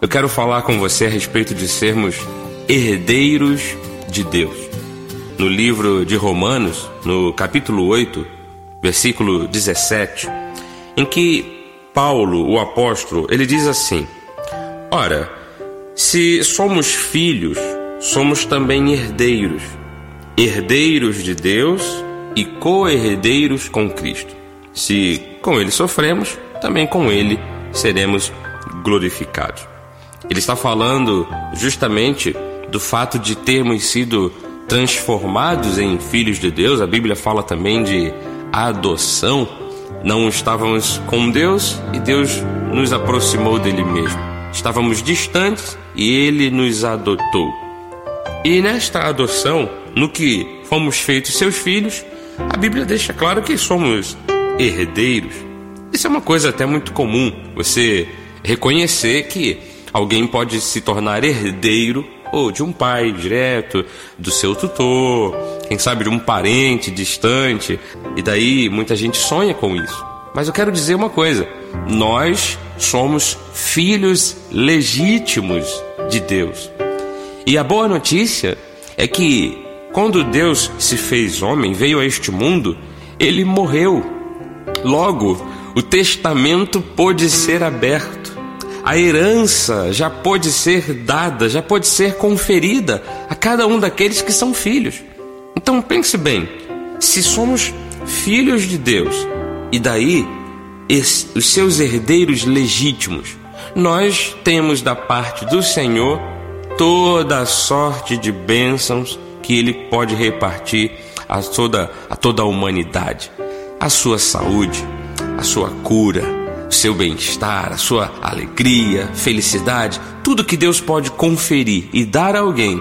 eu quero falar com você a respeito de sermos herdeiros de Deus. No livro de Romanos, no capítulo 8, versículo 17, em que Paulo, o apóstolo, ele diz assim: Ora, se somos filhos, somos também herdeiros, herdeiros de Deus e co-herdeiros com Cristo. Se com ele sofremos, também com ele seremos glorificados. Ele está falando justamente do fato de termos sido transformados em filhos de Deus. A Bíblia fala também de adoção. Não estávamos com Deus e Deus nos aproximou dele mesmo. Estávamos distantes e ele nos adotou. E nesta adoção, no que fomos feitos seus filhos, a Bíblia deixa claro que somos herdeiros. Isso é uma coisa até muito comum, você reconhecer que Alguém pode se tornar herdeiro ou de um pai direto, do seu tutor, quem sabe de um parente distante, e daí muita gente sonha com isso. Mas eu quero dizer uma coisa: nós somos filhos legítimos de Deus. E a boa notícia é que quando Deus se fez homem, veio a este mundo, ele morreu. Logo, o testamento pôde ser aberto a herança já pode ser dada, já pode ser conferida a cada um daqueles que são filhos. Então pense bem: se somos filhos de Deus e daí os seus herdeiros legítimos, nós temos da parte do Senhor toda a sorte de bênçãos que Ele pode repartir a toda a, toda a humanidade, a sua saúde, a sua cura seu bem-estar, a sua alegria, felicidade, tudo que Deus pode conferir e dar a alguém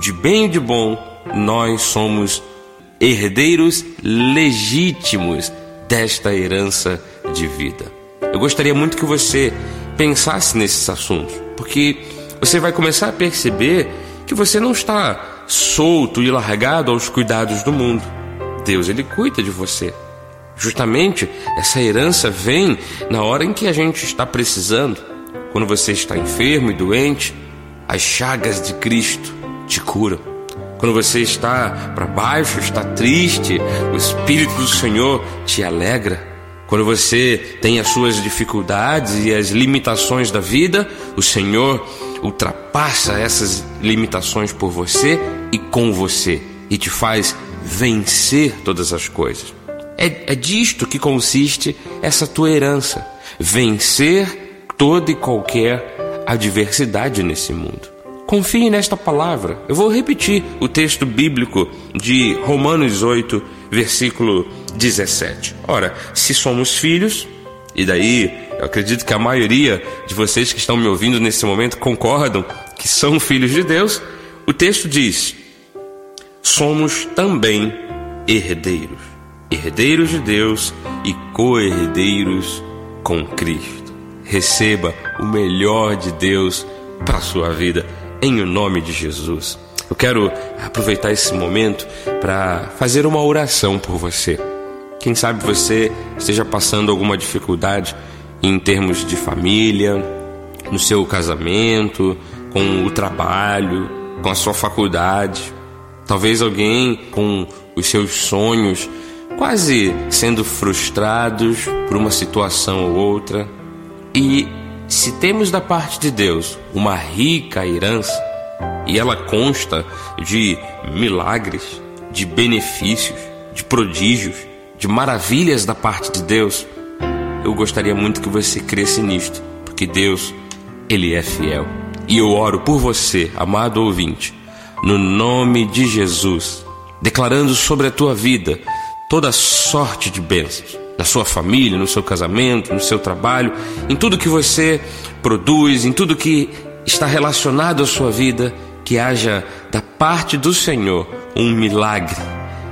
de bem e de bom, nós somos herdeiros legítimos desta herança de vida. Eu gostaria muito que você pensasse nesses assuntos, porque você vai começar a perceber que você não está solto e largado aos cuidados do mundo. Deus ele cuida de você. Justamente essa herança vem na hora em que a gente está precisando. Quando você está enfermo e doente, as chagas de Cristo te curam. Quando você está para baixo, está triste, o Espírito do Senhor te alegra. Quando você tem as suas dificuldades e as limitações da vida, o Senhor ultrapassa essas limitações por você e com você e te faz vencer todas as coisas. É, é disto que consiste essa tua herança: vencer toda e qualquer adversidade nesse mundo. Confie nesta palavra. Eu vou repetir o texto bíblico de Romanos 8, versículo 17. Ora, se somos filhos, e daí eu acredito que a maioria de vocês que estão me ouvindo nesse momento concordam que são filhos de Deus, o texto diz: somos também herdeiros herdeiros de Deus e co-herdeiros com Cristo. Receba o melhor de Deus para a sua vida, em o nome de Jesus. Eu quero aproveitar esse momento para fazer uma oração por você. Quem sabe você esteja passando alguma dificuldade em termos de família, no seu casamento, com o trabalho, com a sua faculdade. Talvez alguém com os seus sonhos quase sendo frustrados por uma situação ou outra. E se temos da parte de Deus uma rica herança, e ela consta de milagres, de benefícios, de prodígios, de maravilhas da parte de Deus, eu gostaria muito que você cresce nisto, porque Deus, Ele é fiel. E eu oro por você, amado ouvinte, no nome de Jesus, declarando sobre a tua vida toda sorte de bênçãos na sua família, no seu casamento, no seu trabalho, em tudo que você produz, em tudo que está relacionado à sua vida, que haja da parte do Senhor um milagre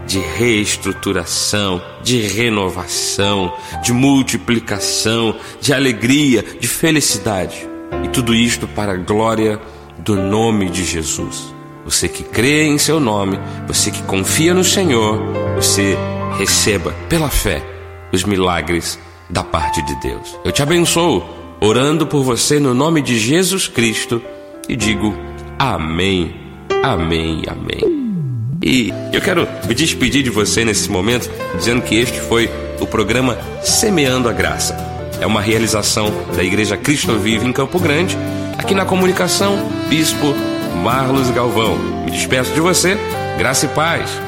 de reestruturação, de renovação, de multiplicação, de alegria, de felicidade. E tudo isto para a glória do nome de Jesus. Você que crê em seu nome, você que confia no Senhor, você receba pela fé os milagres da parte de Deus. Eu te abençoo orando por você no nome de Jesus Cristo e digo amém, amém, amém. E eu quero me despedir de você nesse momento dizendo que este foi o programa Semeando a Graça. É uma realização da Igreja Cristo Vive em Campo Grande, aqui na comunicação Bispo Marlos Galvão. Me despeço de você, graça e paz.